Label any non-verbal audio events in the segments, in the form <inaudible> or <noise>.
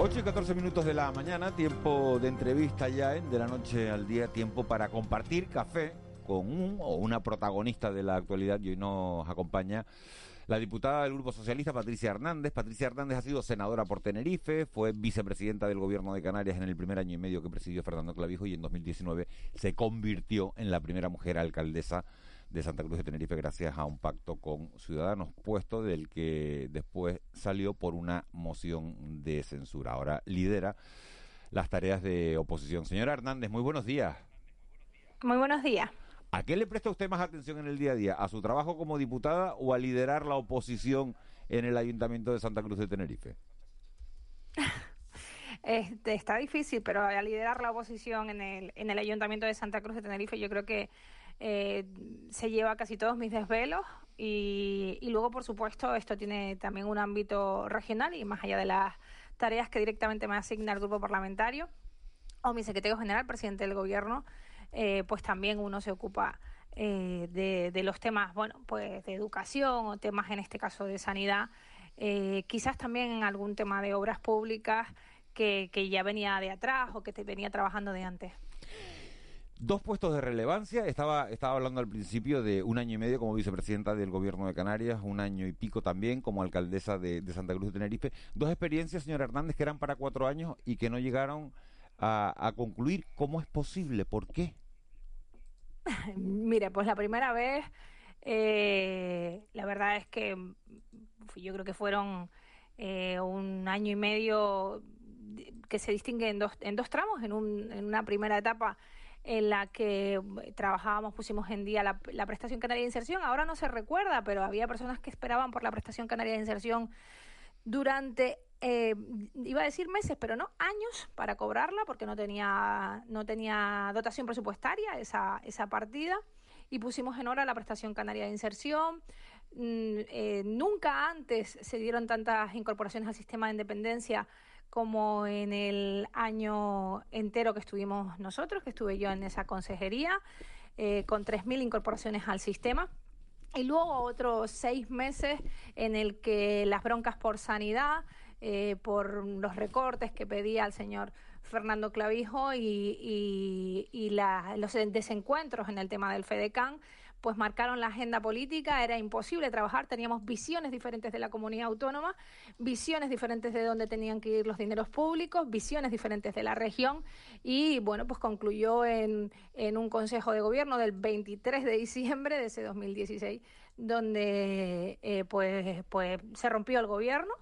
8 y 14 minutos de la mañana, tiempo de entrevista ya en De la Noche al Día, tiempo para compartir café con un o una protagonista de la actualidad y hoy nos acompaña la diputada del Grupo Socialista, Patricia Hernández. Patricia Hernández ha sido senadora por Tenerife, fue vicepresidenta del Gobierno de Canarias en el primer año y medio que presidió Fernando Clavijo y en 2019 se convirtió en la primera mujer alcaldesa de Santa Cruz de Tenerife gracias a un pacto con Ciudadanos, puesto del que después salió por una moción de censura. Ahora lidera las tareas de oposición. Señora Hernández, muy buenos días. Muy buenos días. ¿A qué le presta usted más atención en el día a día? ¿A su trabajo como diputada o a liderar la oposición en el Ayuntamiento de Santa Cruz de Tenerife? <laughs> Este, está difícil, pero a liderar la oposición en el, en el Ayuntamiento de Santa Cruz de Tenerife yo creo que eh, se lleva casi todos mis desvelos y, y luego, por supuesto, esto tiene también un ámbito regional y más allá de las tareas que directamente me asigna el grupo parlamentario o mi secretario general, presidente del gobierno, eh, pues también uno se ocupa eh, de, los temas, bueno, pues de educación o temas en este caso de sanidad, eh, quizás también algún tema de obras públicas que, que ya venía de atrás o que te venía trabajando de antes. Dos puestos de relevancia. Estaba, estaba hablando al principio de un año y medio como vicepresidenta del Gobierno de Canarias, un año y pico también como alcaldesa de, Santa Cruz de Tenerife. Dos experiencias, señor Hernández, que eran para cuatro años y que no llegaron a, a concluir. ¿Cómo es posible? ¿Por qué? <laughs> Mire, pues la primera vez, eh, la verdad es que yo creo que fueron eh, un año y medio que se distingue en dos, en dos tramos, en, un, en una primera etapa en la que trabajábamos, pusimos en día la, la, prestación canaria de inserción. Ahora no se recuerda, pero había personas que esperaban por la prestación canaria de inserción durante, eh, iba a decir meses, pero no años para cobrarla, porque no tenía, no tenía dotación presupuestaria esa, esa partida. Y pusimos en hora la prestación canaria de inserción. Mm, eh, nunca antes se dieron tantas incorporaciones al sistema de independencia como en el año entero que estuvimos nosotros, que estuve yo en esa consejería, eh, con 3.000 incorporaciones al sistema. Y luego otros seis meses en el que las broncas por sanidad, eh, por los recortes que pedía el señor Fernando Clavijo y, los desencuentros en el tema del FEDECAN, pues marcaron la agenda política, era imposible trabajar, teníamos visiones diferentes de la comunidad autónoma, visiones diferentes de dónde tenían que ir los dineros públicos, visiones diferentes de la región y bueno, pues concluyó en, en un Consejo de Gobierno del 23 de diciembre de ese 2016, donde eh, pues, pues se rompió el gobierno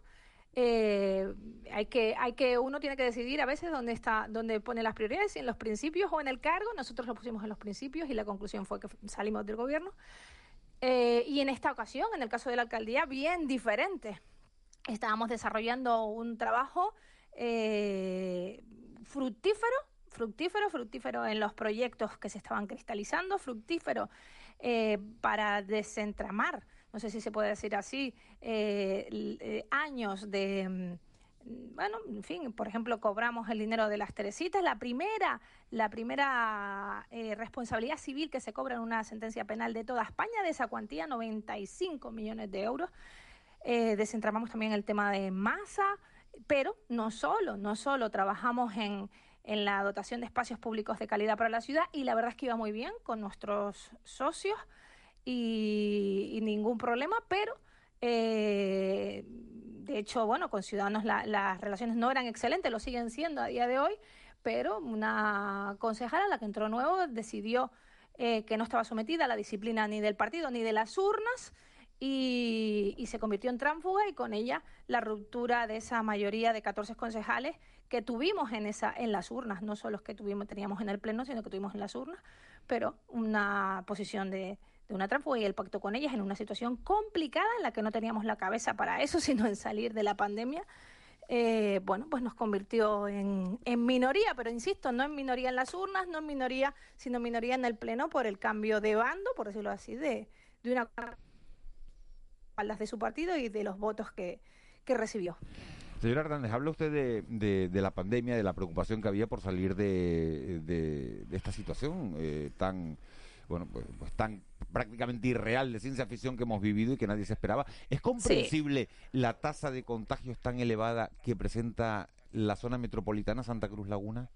eh, hay que, hay que, uno tiene que decidir a veces dónde está, dónde pone las prioridades, si en los principios o en el cargo. Nosotros lo pusimos en los principios y la conclusión fue que salimos del gobierno. Eh, y en esta ocasión, en el caso de la alcaldía, bien diferente. Estábamos desarrollando un trabajo eh, fructífero, fructífero, fructífero en los proyectos que se estaban cristalizando, fructífero para desentramar no sé si se puede decir así, eh, eh, años de mm, bueno, en fin, por ejemplo, cobramos el dinero de las Teresitas, la primera, la primera eh, responsabilidad civil que se cobra en una sentencia penal de toda España, de esa cuantía, 95 millones de euros. Eh, desentramamos también el tema de masa, pero no solo, no solo trabajamos en, en la dotación de espacios públicos de calidad para la ciudad y la verdad es que iba muy bien con nuestros socios y, ningún problema, pero eh, de hecho, bueno, con Ciudadanos la, las relaciones no eran excelentes, lo siguen siendo a día de hoy, pero una concejala, la que entró nuevo, decidió eh, que no estaba sometida a la disciplina ni del partido ni de las urnas y, y, se convirtió en tránfuga y con ella la ruptura de esa mayoría de 14 concejales que tuvimos en esa en las urnas, no solo los que tuvimos teníamos en el pleno, sino que tuvimos en las urnas, pero una posición de, de una trampa y el pacto con ellas en una situación complicada en la que no teníamos la cabeza para eso, <laughs> sino en salir de la pandemia. Eh, bueno, pues nos convirtió en, en, minoría, pero insisto, no en minoría en las urnas, no en minoría, sino minoría en el Pleno por el cambio de bando, por decirlo así, de, de una de su partido y de los votos que, que recibió. Señora Hernández, habla usted de, de, de, la pandemia, de la preocupación que había por salir de, de esta situación eh, tan bueno, pues, pues, tan prácticamente irreal de ciencia ficción que hemos vivido y que nadie se esperaba. ¿Es comprensible sí. la tasa de contagios tan elevada que presenta la zona metropolitana Santa Cruz Laguna?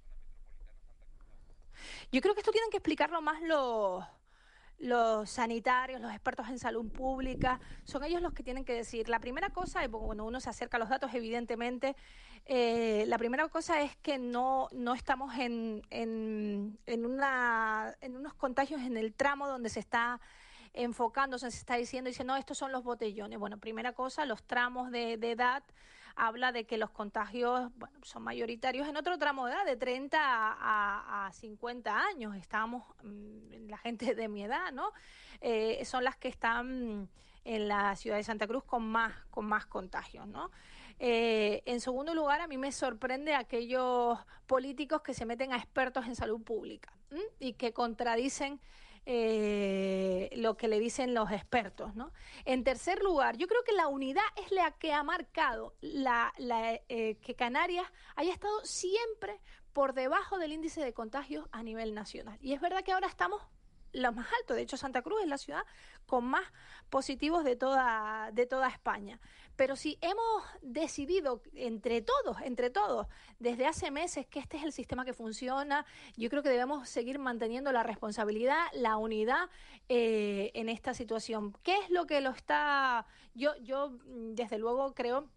Yo creo que esto tienen que explicarlo más los los sanitarios, los expertos en salud pública, son ellos los que tienen que decir. La primera cosa, cuando uno se acerca a los datos, evidentemente, eh, la primera cosa es que no, no estamos en, en, en, una, en unos contagios en el tramo donde se está enfocándose, se está diciendo, dice, no, estos son los botellones. Bueno, primera cosa, los tramos de, de edad habla de que los contagios son mayoritarios en otro tramo de edad, de 30 a, a 50 años. Estamos, mmm, la gente de mi edad, ¿no? Eh, son las que están en la ciudad de Santa Cruz con más, con más contagios, ¿no? Eh, en segundo lugar, a mí me sorprende aquellos políticos que se meten a expertos en salud pública y que contradicen eh, lo que le dicen los expertos. ¿no? En tercer lugar, yo creo que la unidad es la que ha marcado la, eh, que Canarias haya estado siempre por debajo del índice de contagios a nivel nacional. Y es verdad que ahora estamos los más altos. De hecho, Santa Cruz es la ciudad con más positivos de toda, de toda España. Pero si hemos decidido entre todos, entre todos, desde hace meses que este es el sistema que funciona, yo creo que debemos seguir manteniendo la responsabilidad, la unidad eh, en esta situación. ¿Qué es lo que lo está? Yo, yo desde luego creo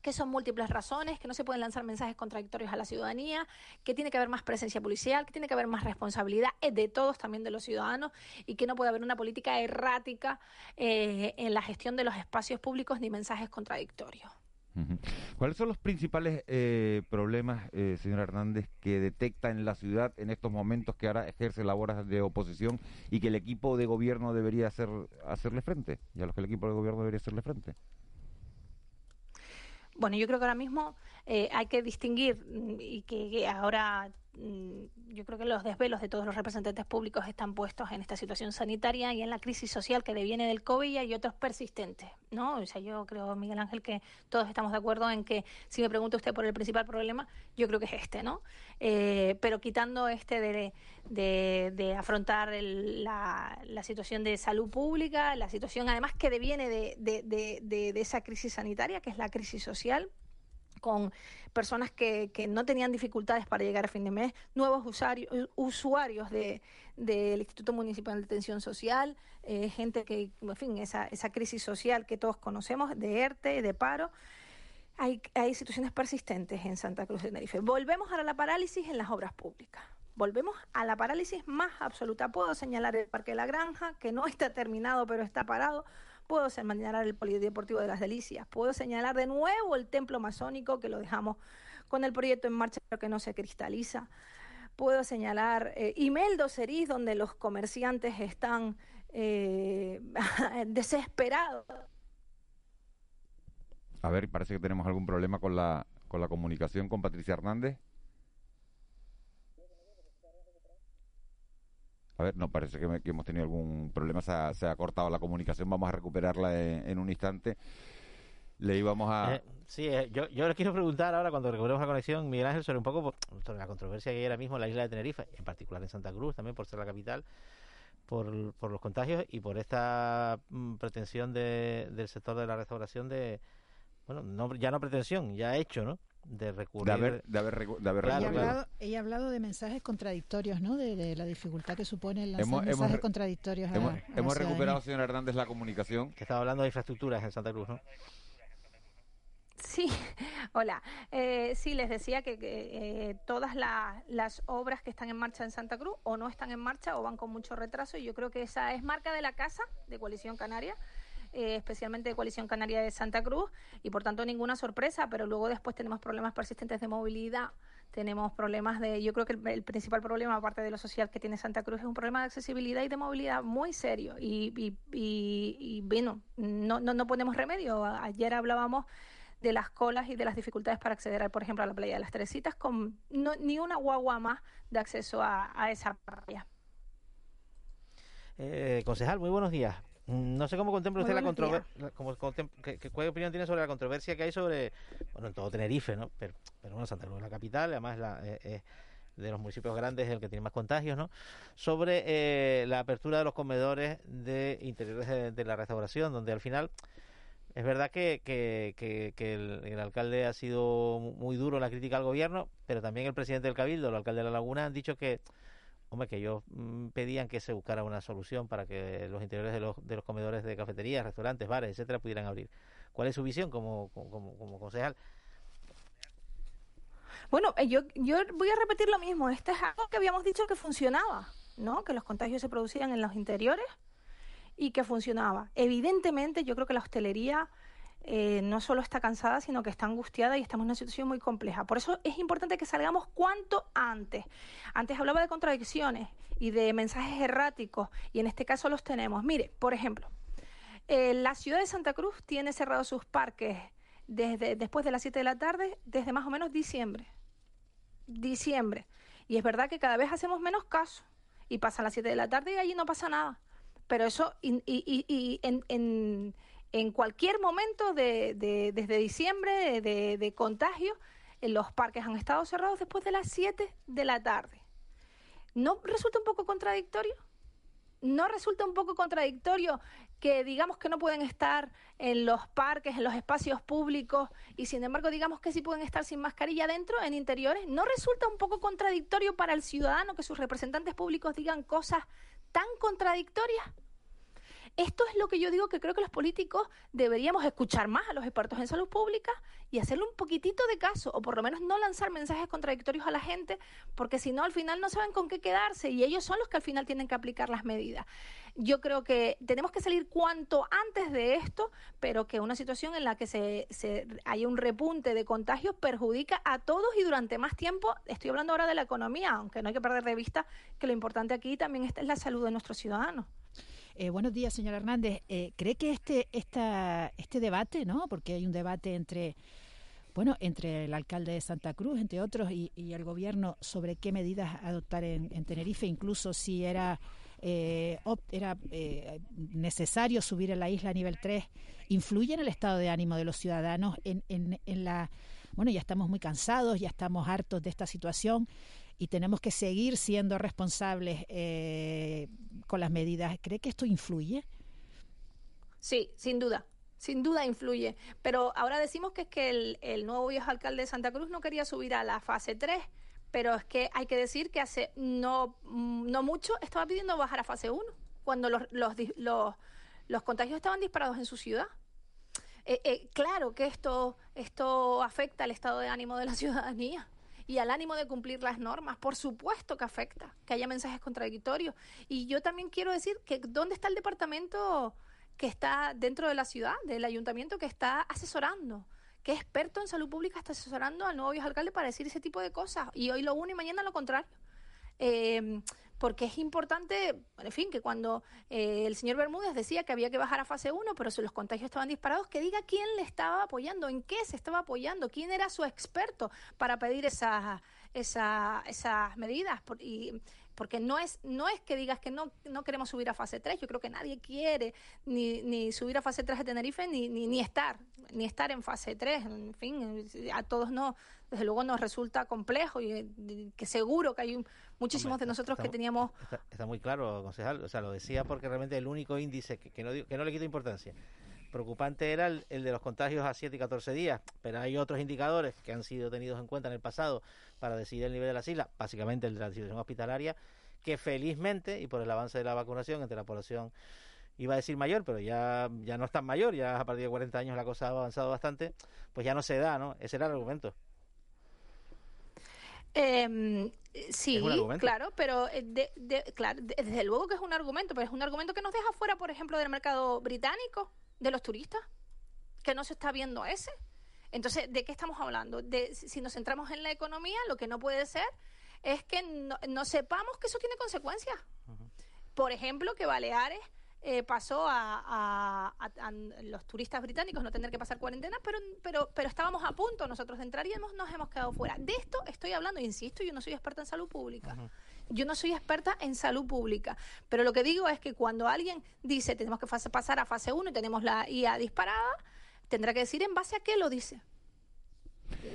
que son múltiples razones, que no se pueden lanzar mensajes contradictorios a la ciudadanía, que tiene que haber más presencia policial, que tiene que haber más responsabilidad de todos, también de los ciudadanos, y que no puede haber una política errática eh, en la gestión de los espacios públicos ni mensajes contradictorios. ¿Cuáles son los principales eh, problemas, eh, Hernández, que detecta en la ciudad en estos momentos que ahora ejerce labores de oposición y que el equipo de gobierno debería hacer, hacerle frente? Y a los que el equipo de gobierno debería hacerle frente. Bueno, yo creo que ahora mismo eh, hay que distinguir y que, que ahora yo creo que los desvelos de todos los representantes públicos están puestos en esta situación sanitaria y en la crisis social que deviene del COVID y otros persistentes, ¿no? O sea, yo creo, Miguel Ángel, que todos estamos de acuerdo en que si me pregunta usted por el principal problema, yo creo que es este, ¿no? Eh, pero quitando este de, afrontar la, situación de salud pública, la situación además que deviene de, de esa crisis sanitaria, que es la crisis social, con personas que, que, no tenían dificultades para llegar a fin de mes, nuevos usuarios, usuarios del de, Instituto Municipal de Atención Social, eh, gente que, en fin, esa, esa crisis social que todos conocemos, de ERTE, de paro. Hay, hay situaciones persistentes en Santa Cruz de Tenerife. Volvemos a la parálisis en las obras públicas. Volvemos a la parálisis más absoluta. Puedo señalar el Parque de la Granja, que no está terminado, pero está parado puedo señalar el Polideportivo de las Delicias, puedo señalar de nuevo el templo masónico que lo dejamos con el proyecto en marcha pero que no se cristaliza, puedo señalar eh, Imeldo Ceris donde los comerciantes están eh, <laughs> desesperados. A ver, parece que tenemos algún problema con la, con la comunicación con Patricia Hernández. A ver, no, parece que, me, que hemos tenido algún problema, se ha, se ha, cortado la comunicación, vamos a recuperarla en, en un instante. Le íbamos a... Eh, sí, eh, yo, yo le quiero preguntar ahora, cuando recuperemos la conexión, Miguel Ángel, sobre un poco sobre la controversia que hay ahora mismo en la isla de Tenerife, en particular en Santa Cruz, también por ser la capital, por, por los contagios y por esta mm, pretensión de, del sector de la restauración de... Bueno, no, ya no pretensión, ya hecho, ¿no? De recurrir. De haber, de haber, de haber ella, ha hablado, ella ha hablado de mensajes contradictorios, ¿no? De, de la dificultad que suponen los mensajes hemos, contradictorios. Hemos, a, a hemos recuperado, señor Hernández, la comunicación. Que estaba hablando de infraestructuras en Santa Cruz, ¿no? Sí, <laughs> hola. Eh, sí, les decía que, que eh, todas la, las obras que están en marcha en Santa Cruz o no están en marcha o van con mucho retraso y yo creo que esa es marca de la casa de Coalición Canaria eh, especialmente de Coalición Canaria de Santa Cruz, y por tanto ninguna sorpresa, pero luego después tenemos problemas persistentes de movilidad, tenemos problemas de, yo creo que el, principal problema, aparte de lo social que tiene Santa Cruz, es un problema de accesibilidad y de movilidad muy serio, y, y, y, bueno, no, no, no ponemos remedio. Ayer hablábamos de las colas y de las dificultades para acceder, por ejemplo, a la playa de las Teresitas, con ni una guagua más de acceso a, esa playa. Eh, concejal, muy buenos días. Mm, no sé cómo contempla usted la controversia, qué, qué, opinión tiene sobre la controversia que hay sobre, bueno, en todo Tenerife, ¿no? Pero, pero bueno, Santa Cruz es la capital, además la, eh, de los municipios grandes es el que tiene más contagios, ¿no? Sobre eh, la apertura de los comedores de interiores de, la restauración, donde al final es verdad que, que, que, el, alcalde ha sido muy duro en la crítica al gobierno, pero también el presidente del Cabildo, el alcalde de La Laguna, han dicho que, hombre, que ellos mm, pedían que se buscara una solución para que los interiores de los, de los comedores de cafeterías, restaurantes, bares, etcétera, pudieran abrir. ¿Cuál es su visión como, como, como concejal? Bueno, eh, yo, yo voy a repetir lo mismo. Este es algo que habíamos dicho que funcionaba, ¿no? Que los contagios se producían en los interiores y que funcionaba. Evidentemente, yo creo que la hostelería eh, no solo está cansada, sino que está angustiada y estamos en una situación muy compleja. Por eso es importante que salgamos cuanto antes. Antes hablaba de contradicciones y de mensajes erráticos, y en este caso los tenemos. Mire, por ejemplo, eh, la ciudad de Santa Cruz tiene cerrados sus parques desde después de las 7 de la tarde, desde más o menos diciembre. Diciembre. Y es verdad que cada vez hacemos menos caso. Y pasan las 7 de la tarde y allí no pasa nada. Pero eso, y, y, en, en, cualquier momento de, desde diciembre de, de contagio, los parques han estado cerrados después de las 7 de la tarde. ¿No resulta un poco contradictorio? ¿No resulta un poco contradictorio que digamos que no pueden estar en los parques, en los espacios públicos y sin embargo digamos que sí pueden estar sin mascarilla dentro, en interiores? ¿No resulta un poco contradictorio para el ciudadano que sus representantes públicos digan cosas tan contradictorias. Esto es lo que yo digo que creo que los políticos deberíamos escuchar más a los expertos en salud pública y hacerle un poquitito de caso, o por lo menos no lanzar mensajes contradictorios a la gente, porque si no, al final no saben con qué quedarse y ellos son los que al final tienen que aplicar las medidas. Yo creo que tenemos que salir cuanto antes de esto, pero que una situación en la que se, se haya un repunte de contagios perjudica a todos y durante más tiempo. Estoy hablando ahora de la economía, aunque no hay que perder de vista que lo importante aquí también es la salud de nuestros ciudadanos. Eh, buenos días, señor Hernández. Eh, ¿Cree que este, esta, este debate, ¿no? porque hay un debate entre, bueno, entre el alcalde de Santa Cruz, entre otros, y, el gobierno sobre qué medidas adoptar en, Tenerife, incluso si era, eh, era necesario subir a la isla a nivel 3, influye en el estado de ánimo de los ciudadanos, en, en, en la... Bueno, ya estamos muy cansados, ya estamos hartos de esta situación y tenemos que seguir siendo responsables eh, con las medidas. ¿Cree que esto influye? Sí, sin duda. Sin duda influye. Pero ahora decimos que es que el, nuevo viejo alcalde de Santa Cruz no quería subir a la fase 3 pero es que hay que decir que hace no, no mucho estaba pidiendo bajar a fase 1, cuando los, los, los, los contagios estaban disparados en su ciudad. Eh, eh, claro que esto, esto afecta al estado de ánimo de la <laughs> ciudadanía y al ánimo de cumplir las normas. Por supuesto que afecta, que haya mensajes contradictorios. Y yo también quiero decir que dónde está el departamento que está dentro de la ciudad, del ayuntamiento, que está asesorando, que experto en salud pública está asesorando al nuevo alcalde para decir ese tipo de cosas. Y hoy lo uno y mañana lo contrario. Eh, porque es importante, en fin, que cuando eh, el señor Bermúdez decía que había que bajar a fase 1, pero si los contagios estaban disparados, que diga quién le estaba apoyando, en qué se estaba apoyando, quién era su experto para pedir esas, esas medidas. y porque no es no es que digas que no, no queremos subir a fase 3, yo creo que nadie quiere ni, ni subir a fase 3 de Tenerife ni, ni, ni estar, ni estar en fase 3, en fin, a todos no, desde luego nos resulta complejo y, que seguro que hay muchísimos de nosotros que teníamos... Está, muy claro, concejal, o sea, lo decía porque realmente el único índice que, que, no, que no le quito importancia preocupante era el, el, de los contagios a 7 y 14 días, pero hay otros indicadores que han sido tenidos en cuenta en el pasado para decidir el nivel de las islas, básicamente el de la situación hospitalaria, que felizmente, y por el avance de la vacunación entre la población, iba a decir mayor, pero ya, ya no es tan mayor, ya a partir de 40 años la cosa ha avanzado bastante, pues ya no se da, ¿no? Ese era el argumento. Eh, sí, claro, pero eh, de, claro, desde luego que es un argumento, pero es un argumento que nos deja fuera, por ejemplo, del mercado británico de los turistas, que no se está viendo ese. Entonces, ¿de qué estamos hablando? De, si nos centramos en la economía, lo que no puede ser es que no, sepamos que eso tiene consecuencias. Por ejemplo, que Baleares eh, pasó a, los turistas británicos no tener que pasar cuarentena, pero, pero, pero estábamos a punto nosotros de entrar y hemos, nos hemos quedado fuera. De esto estoy hablando, insisto, yo no soy experta en salud pública. Yo no soy experta en salud pública, pero lo que digo es que cuando alguien dice tenemos que pasar a fase 1 y tenemos la IA disparada, tendrá que decir en base a qué lo dice.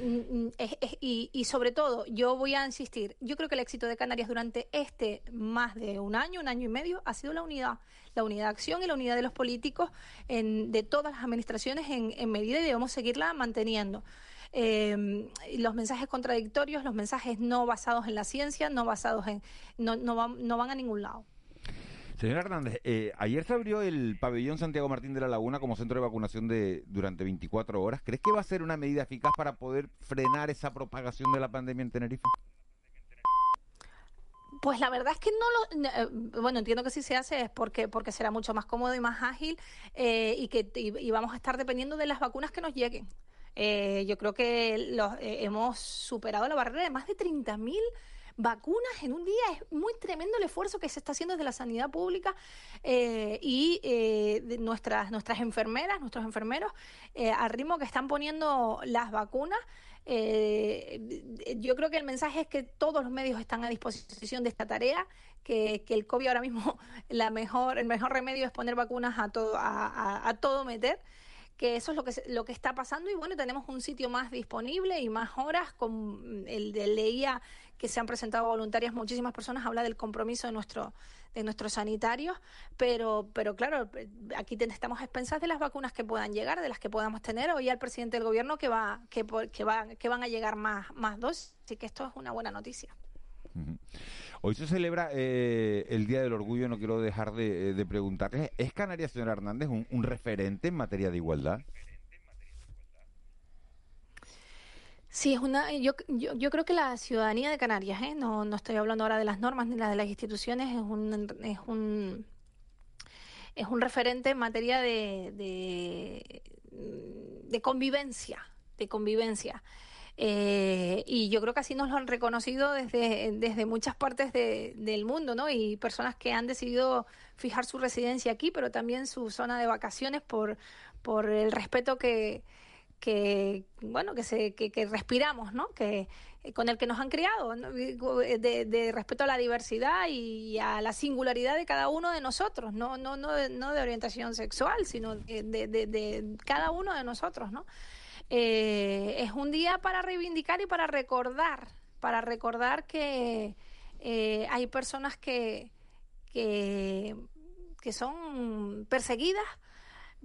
Mm, mm, y, sobre todo, yo voy a insistir, yo creo que el éxito de Canarias durante este más de un año, un año y medio, ha sido la unidad, la unidad de acción y la unidad de los políticos en, de todas las administraciones en, en medida y debemos seguirla manteniendo. Eh, los mensajes contradictorios, los mensajes no basados en la ciencia, no basados en, no, no, van, no van a ningún lado. Señor Hernández, eh, ayer se abrió el pabellón Santiago Martín de la Laguna como centro de vacunación de durante 24 horas. ¿Crees que va a ser una medida eficaz para poder frenar esa propagación de la pandemia en Tenerife? Pues la verdad es que no lo, eh, bueno, entiendo que si se hace es porque porque será mucho más cómodo y más ágil eh, y que y, vamos a estar dependiendo de las vacunas que nos lleguen. Yo creo que los, hemos superado la barrera de más de 30.000 vacunas en un día. Es muy tremendo el esfuerzo que se está haciendo desde la sanidad pública eh, y eh, nuestras, enfermeras, nuestros enfermeros, eh, al ritmo que están poniendo las vacunas. yo creo que el mensaje es que todos los medios están a disposición de esta tarea, que, el COVID ahora mismo <laughs> la mejor, el mejor remedio es poner vacunas a todo, a, a todo meter que eso es lo que lo que está pasando y bueno tenemos un sitio más disponible y más horas con el de leía que se han presentado voluntarias muchísimas personas habla del compromiso de nuestro de nuestros sanitarios pero pero claro aquí estamos expensas de las vacunas que puedan llegar de las que podamos tener. Hoy al presidente del gobierno que va que, que va que van a llegar más más dosis así que esto es una buena noticia Hoy se celebra eh, el Día del Orgullo, no quiero dejar de, eh, preguntarles, ¿es Canarias, señora Hernández, un, referente en materia de igualdad? Sí, es una, yo, yo, creo que la ciudadanía de Canarias, ¿eh? no, no estoy hablando ahora de las normas ni de las instituciones, es un, es un, es un referente en materia de, de, de convivencia, de convivencia. Eh, y yo creo que así nos lo han reconocido desde, desde muchas partes del mundo, ¿no? Y personas que han decidido fijar su residencia aquí, pero también su zona de vacaciones por, por el respeto que, que bueno que se que, respiramos no que con el que nos han criado de, de, respeto a la diversidad y a la singularidad de cada uno de nosotros no no no de, no de orientación sexual sino de, de, cada uno de nosotros no eh, es un día para reivindicar y para recordar, para recordar que eh, hay personas que, que, son perseguidas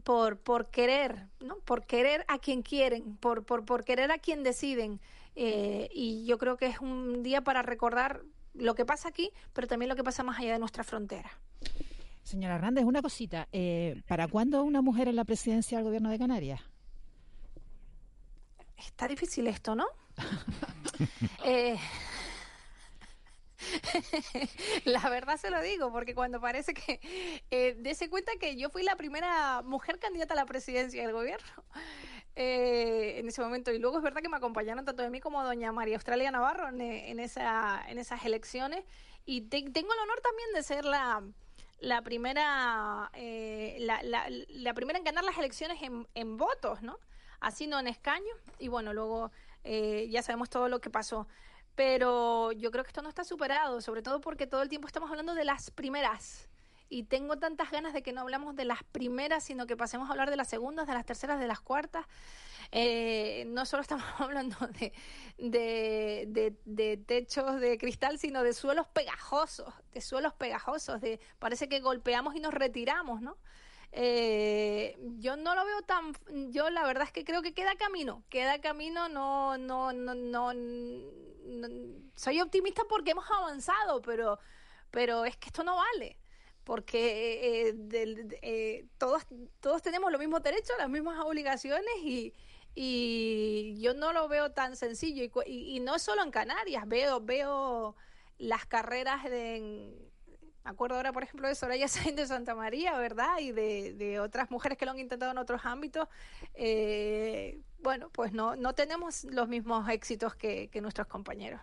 por, por querer, ¿no? Por querer a quien quieren, por, por, por querer a quien deciden. Eh, y yo creo que es un día para recordar lo que pasa aquí, pero también lo que pasa más allá de nuestra frontera. Señora Hernández, una cosita. ¿Para cuándo una mujer en la presidencia del Gobierno de Canarias? Está difícil esto, ¿no? <laughs> eh, <laughs> la verdad se lo digo, porque cuando parece que eh, dese cuenta que yo fui la primera mujer candidata a la presidencia del gobierno eh, en ese momento. Y luego es verdad que me acompañaron tanto de mí como doña María Australia Navarro en, esa, en esas elecciones. Y tengo el honor también de ser la, la primera eh, la, la, primera en ganar las elecciones en, en votos, ¿no? No en escaño. Y bueno, luego eh, ya sabemos todo lo que pasó. Pero yo creo que esto no está superado, sobre todo porque todo el tiempo estamos hablando de las primeras. Y tengo tantas ganas de que no hablamos de las primeras, sino que pasemos a hablar de las segundas, de las terceras, de las cuartas. Eh, no solo estamos <laughs> hablando de, de, de, de, techos de cristal, sino de suelos pegajosos, de suelos pegajosos, de parece que golpeamos y nos retiramos, ¿no? Eh, yo no lo veo tan, yo la verdad es que creo que queda camino, queda camino, no, no, no, no, soy optimista porque hemos avanzado, pero, pero es que esto no vale porque eh, eh, todos, todos tenemos los mismos derechos, las mismas obligaciones y, y yo no lo veo tan sencillo y, y, no solo en Canarias, veo, veo las carreras de, Me acuerdo ahora, por ejemplo, de Soraya <laughs> Sainz de Santa María, ¿verdad? Y de, de otras mujeres que lo han intentado en otros ámbitos. Eh, bueno, pues no, no tenemos los mismos éxitos que, nuestros compañeros.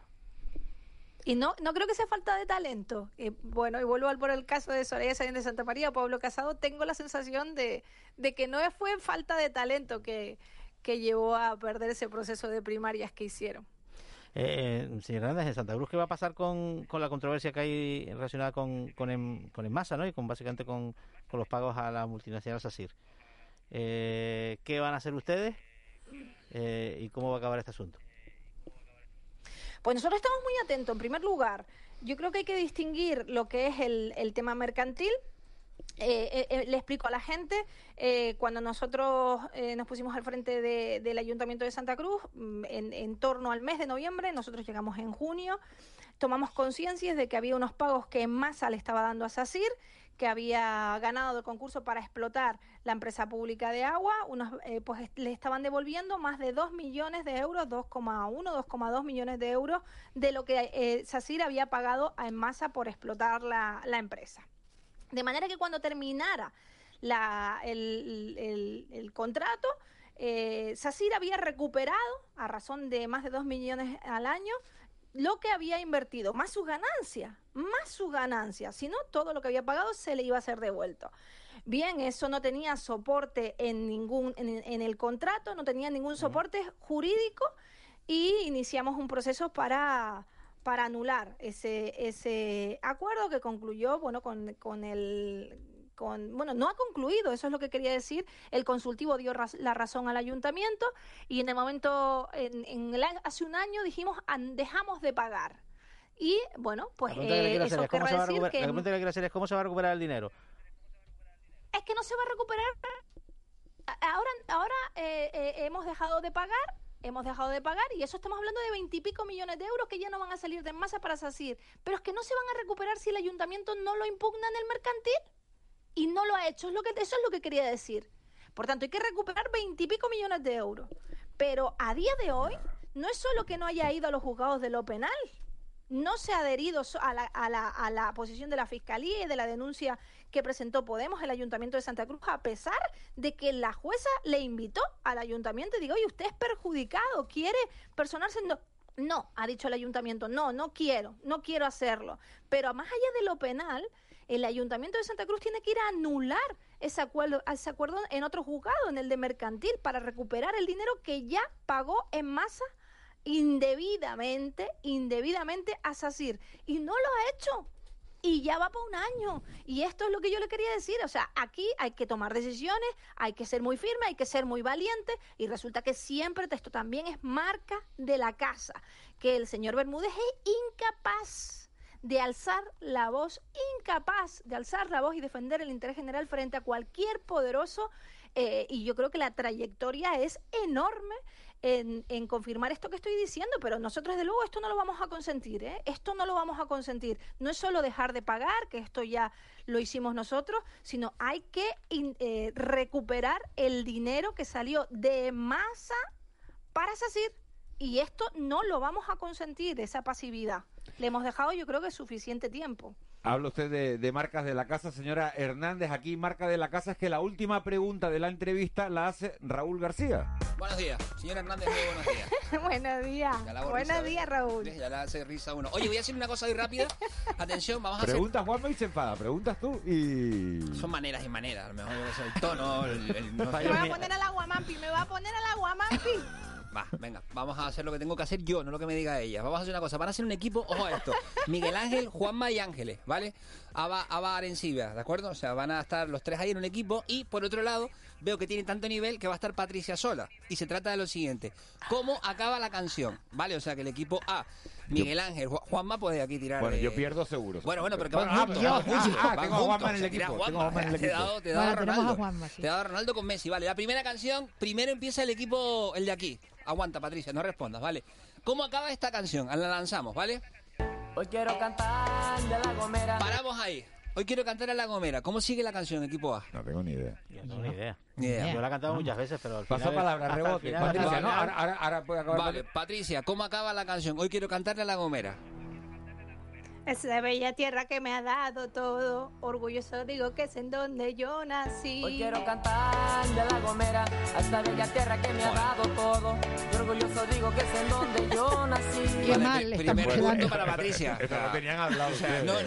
Y no, no creo que sea falta de talento. Eh, bueno, y vuelvo al por el caso de Soraya Sainz de Santa María, Pablo Casado, tengo la sensación de, de que no fue falta de talento que, que llevó a perder ese proceso de primarias que hicieron. Eh, eh señor Hernández, en Santa Cruz, ¿qué va a pasar con, con la controversia que hay relacionada con, con, en, con Enmasa, ¿no? Y con básicamente con, con los pagos a la multinacional SACIR. Eh, ¿Qué van a hacer ustedes? Eh, ¿Y cómo va a acabar este asunto? Pues nosotros estamos muy atentos. En primer lugar, yo creo que hay que distinguir lo que es el, el tema mercantil eh, eh, eh, le explico a la gente, eh, cuando nosotros eh, nos pusimos al frente de, del Ayuntamiento de Santa Cruz, mm, en, en, torno al mes de noviembre, nosotros llegamos en junio, tomamos conciencia de que había unos pagos que en masa le estaba dando a SACIR, que había ganado el concurso para explotar la empresa pública de agua, unos, pues le estaban devolviendo más de 2 millones de euros, 2,1, 2,2 millones de euros de lo que SACIR había pagado a Enmasa por explotar la empresa. De manera que cuando terminara la, el, el, el, contrato, eh, SACIR había recuperado, a razón de más de 2 millones al año, lo que había invertido, más su ganancia, más su ganancia, si no, todo lo que había pagado se le iba a ser devuelto. Bien, eso no tenía soporte en ningún en, en el contrato, no tenía ningún soporte jurídico y iniciamos un proceso para para anular ese, ese acuerdo que concluyó, bueno, con, con el con, bueno, no ha concluido, eso es lo que quería decir. El consultivo dio raz la razón al ayuntamiento y en el momento, en, en el, hace un año dijimos, dejamos de pagar. Y bueno, pues eh, eso es, querrá decir que... La pregunta que quiero hacer es cómo se va a recuperar el dinero. Es que no se va a recuperar. Ahora, ahora eh, eh, hemos dejado de pagar hemos dejado de pagar y eso estamos hablando de veintipico millones de euros que ya no van a salir de masa para SACIR. Pero es que no se van a recuperar si el ayuntamiento no lo impugna en el mercantil y no lo ha hecho. Es lo que, eso es lo que quería decir. Por tanto, hay que recuperar veintipico millones de euros. Pero a día de hoy no es solo que no haya ido a los juzgados de lo penal, no se ha adherido a la, a, la, a la, posición de la Fiscalía y de la denuncia que presentó Podemos, el Ayuntamiento de Santa Cruz, a pesar de que la jueza le invitó al Ayuntamiento y digo, oye, usted es perjudicado, quiere personarse... No, no, ha dicho el Ayuntamiento, no, no quiero, no quiero hacerlo. Pero más allá de lo penal, el Ayuntamiento de Santa Cruz tiene que ir a anular ese acuerdo, ese acuerdo en otro juzgado, en el de mercantil, para recuperar el dinero que ya pagó en masa indebidamente, indebidamente a SACIR. Y no lo ha hecho. Y ya va por un año. Y esto es lo que yo le quería decir. O sea, aquí hay que tomar decisiones, hay que ser muy firme, hay que ser muy valiente. Y resulta que siempre esto también es marca de la casa. Que el señor Bermúdez es incapaz de alzar la voz, incapaz de alzar la voz y defender el interés general frente a cualquier poderoso. Eh, y yo creo que la trayectoria es enorme en, en, confirmar esto que estoy diciendo, pero nosotros desde luego esto no lo vamos a consentir, ¿eh? esto no lo vamos a consentir. No es solo dejar de pagar, que esto ya lo hicimos nosotros, sino hay que in, eh, recuperar el dinero que salió de masa para SACIR. Y esto no lo vamos a consentir, esa pasividad. Le hemos dejado yo creo que suficiente tiempo. Habla usted de, de, marcas de la casa, señora Hernández. Aquí marca de la casa es que la última pregunta de la entrevista la hace Raúl García. Buenos días, señora Hernández, muy buenos días. <laughs> buenos días. Buenos días, Raúl. Ya la hace risa uno. Oye, voy a decir una cosa muy rápida. <laughs> Atención, vamos a hacer... Preguntas Juanma y se enfada. Preguntas tú y... Son maneras y maneras. A lo mejor es el tono, el... el no... Me va a poner al aguamampi, me va a poner al aguamampi. Va, venga, vamos a hacer lo que tengo que hacer yo, no lo que me diga ella. Vamos a hacer una cosa, van a hacer un equipo, ojo a esto, Miguel Ángel, Juanma y Ángeles, ¿vale? Aba, Aba Arencibia, ¿de acuerdo? O sea, van a estar los tres ahí en un equipo y por otro lado veo que tiene tanto nivel que va a estar Patricia sola. Y se trata de lo siguiente, ¿cómo acaba la canción? ¿Vale? O sea, que el equipo A, Miguel Ángel, Juanma puede aquí tirar... Bueno, yo pierdo seguro. Bueno, bueno, pero que van ah, juntos. yo, van juntos, ah, van tengo a Juanma en el equipo. Tengo a Juanma en el Te he equipo. dado, te he dado Bueno, a tenemos a Ronaldo. Juanma, sí. Te he dado a Ronaldo con Messi, vale. La primera canción, primero empieza el equipo, el de aquí. Aguanta, Patricia, no respondas, ¿vale? ¿Cómo acaba esta canción? La lanzamos, ¿vale? Hoy quiero cantar de la gomera. Paramos ahí. Hoy quiero cantar a la gomera. ¿Cómo sigue la canción, equipo A? No tengo ni idea. Yo no tengo ni idea. Ni idea. Yo la he cantado muchas veces, pero al final... Pasó palabra, rebote. final- Patricia, vale, ¿no? vale. Ahora, ahora, ahora puede acabar. Vale, Patricia, ¿cómo acaba la canción? Hoy quiero cantarle a la gomera. Esa bella tierra que me ha dado todo. Orgulloso digo que es en donde yo nací. Hoy quiero cantar de la gomera a esta bella tierra que me ha dado todo. Y orgulloso digo que es en donde yo nací. Qué Vale, mal le estamos primer punto para Patricia. Esto lo tenían hablado ustedes. No, no,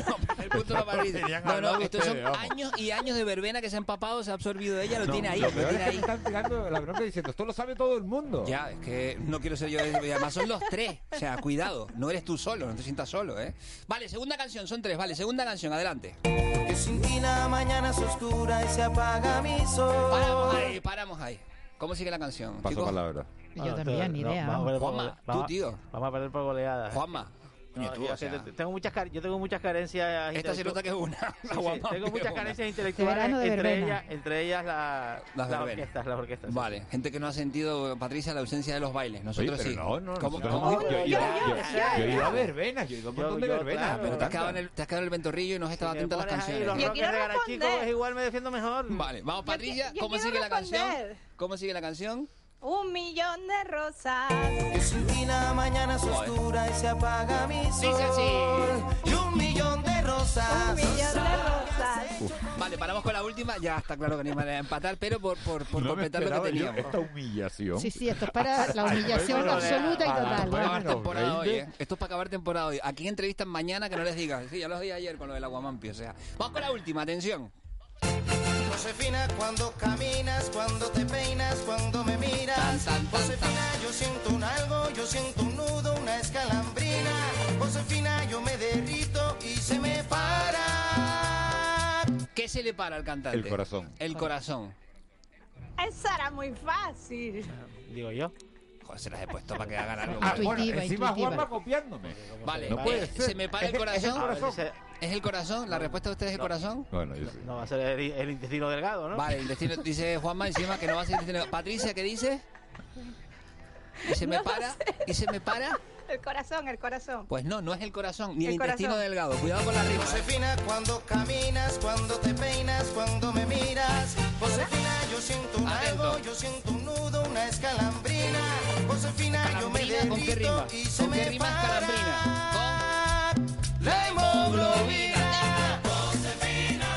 el punto para Patricia. No, no, estos son años y años de verbena que se ha empapado, se ha absorbido de ella, lo No, tiene ahí, lo lo, peor tiene es que ahí. te están tirando la bronca diciendo, esto lo sabe todo el mundo. Ya, es que no quiero ser yo. Además son los tres. O sea, cuidado, no eres tú solo, no te sientas solo, ¿eh? Vale, segunda canción, son tres. Vale, segunda canción, adelante. Que sin ti la mañana es oscura y se apaga mi sol. Paramos ahí, paramos ahí. ¿Cómo sigue la canción? Paso chicos? palabra. Yo Bueno, también, ni no, idea. vamos Juanma, tú, vamos a- tío. Vamos a perder por goleada. Juanma. Coño, No, tú, yo, o sea, que tengo muchas, yo tengo muchas carencias. esta se nota que es una. <laughs> Sí, sí, Juanma, tengo muchas una. carencias intelectuales, verano de entre ellas, entre ellas la- Las orquestas, las orquestas. sí. Vale, gente que no ha sentido, Patricia, la ausencia de los bailes. Oye, Nosotros pero sí. no, no, ¿Cómo- cómo? yo, yo- a verbenas, yo he ido a un montón de yo, verbenas. claro. Pero te has, quedado en el, te has quedado en el ventorrillo y no has estado Si atento a las canciones. los Yo quiero de Garachico, responder. es igual me defiendo mejor. Vale, vamos, Patricia, ¿cómo sigue la canción? ¿Cómo sigue la canción? Un millón de rosas. Que ti la mañana Joder. oscura y se apaga mi sol. Dice así. Y un millón de rosas. Un millón de rosas. Vale, paramos con la última. Ya está claro que no hay manera de empatar, pero por, por, por No completar lo que yo teníamos. esta humillación. Sí, sí, esto es para la <laughs> humillación absoluta y a Para total. buena. acabar temporada hoy, 20. ¿eh? Esto es para acabar temporada hoy. Aquí entrevistan mañana que no les digas. Sí, ya los di ayer con lo del aguamampi, o sea. Vamos con la última, atención. Josefina, cuando caminas, cuando te peinas, cuando me miras. Tan, tan, tan, Josefina, yo siento un algo, yo siento un nudo, una escalambrina. Josefina, yo me derrito y se me para. ¿Qué se le para al cantante? El corazón. El corazón. Esa era muy fácil. Digo yo. Se las he puesto para que hagan algo. Ah. <laughs> Intuitiva, bueno, encima intuitiva. Juanma copiándome. Vale, No puede eh, ser. se me para el corazón. ¿Es el corazón? ¿La respuesta de ustedes es el corazón? Bueno, yo sí. No va a ser el, el intestino delgado, ¿no? Vale, el destino, dice Juanma encima que no va a ser el destino. Patricia, ¿qué dice? ¿Y se me No lo para? sé. ¿Y se me para? El corazón, el corazón. Pues no, no es el corazón, ni el, El intestino corazón. delgado. Cuidado con la rima. ¿eh? Josefina, cuando caminas, cuando te peinas, cuando me miras. Josefina, yo siento un Atento. algo, yo siento un nudo, una escalambrina. Josefina, yo me Calambrina, ¿con qué derrito rima? y se ¿Con qué me rima es para. calambrina? La hemoglobina.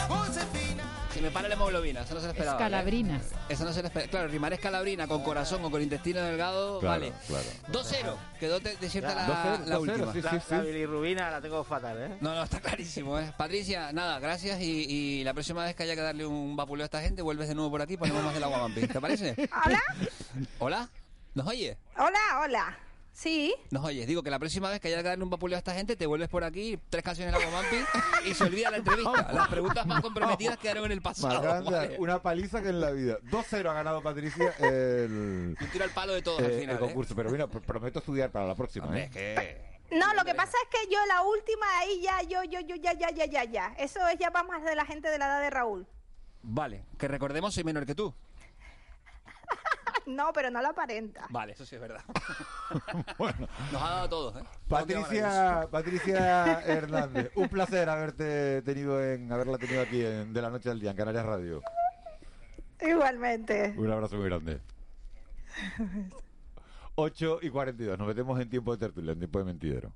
Josefina. Se me para la hemoglobina, eso no se lo esperaba. ¿eh? Escalabrinas. Eso no se lo esperaba. Claro, rimar escalabrina con corazón o con intestino delgado, Claro, vale. claro. 2-0, quedó de- desierta Ya, la, 2-0, la 2-0, última. sí, La, sí, la bilirrubina la tengo fatal, ¿eh? No, no, está clarísimo, ¿eh? Patricia, nada, gracias y, y la próxima vez que haya que darle un vapuleo a esta gente, vuelves de nuevo por aquí y ponemos más del agua vampi. ¿Te parece? <laughs> ¿Hola? ¿Hola? ¿Nos oye? Hola, hola. Sí. Nos oyes. Digo que la próxima vez que haya que darle un vapuleo a esta gente, te vuelves por aquí, tres canciones del agua vampi y se olvida la entrevista. Las preguntas más comprometidas quedaron en el Más pasado. grande, ¿vale? una paliza que en la vida. 2-0 ha ganado Patricia el, Un tiro al palo de todos eh, al el final. ¿eh? concurso. Pero mira, pr- prometo estudiar para la próxima. Hombre, ¿eh? es que... No, lo que pasa es que yo la última ahí ya, yo, yo, yo, ya, ya, ya, ya, ya. Eso es ya va más de la gente de la edad de Raúl. Vale, que recordemos soy menor que tú. No, pero no la aparenta. Vale, eso sí es verdad. <laughs> Bueno, Nos ha dado a todos, ¿eh? Patricia, Patricia Hernández, un placer haberte tenido en, haberla tenido aquí en De la Noche al Día en Canarias Radio. Igualmente. Un abrazo muy grande. <laughs> 8 y 42, nos metemos en tiempo de tertulia, en tiempo de mentidero.